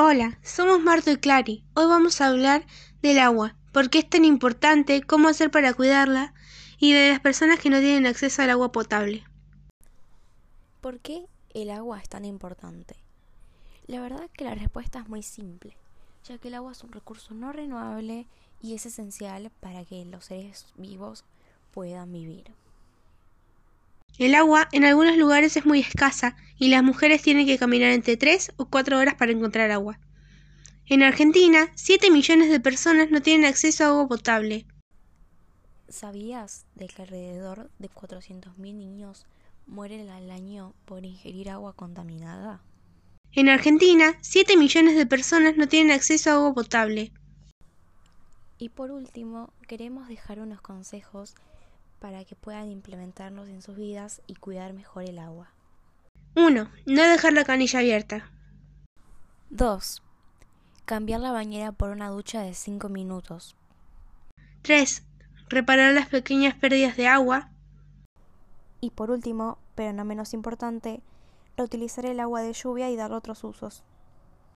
Hola, somos Marto y Clary. Hoy vamos a hablar del agua, por qué es tan importante, cómo hacer para cuidarla y de las personas que no tienen acceso al agua potable. ¿Por qué el agua es tan importante? La verdad que la respuesta es muy simple, ya que el agua es un recurso no renovable y es esencial para que los seres vivos puedan vivir. El agua en algunos lugares es muy escasa y las mujeres tienen que caminar entre 3 o 4 horas para encontrar agua. En Argentina, 7 millones de personas no tienen acceso a agua potable. ¿Sabías de que alrededor de 400.000 niños mueren al año por ingerir agua contaminada? En Argentina, 7 millones de personas no tienen acceso a agua potable. Y por último, queremos dejar unos consejos para que puedan implementarlos en sus vidas y cuidar mejor el agua. 1. No dejar la canilla abierta. 2. Cambiar la bañera por una ducha de 5 minutos. 3. Reparar las pequeñas pérdidas de agua. Y por último, pero no menos importante, reutilizar el agua de lluvia y dar otros usos.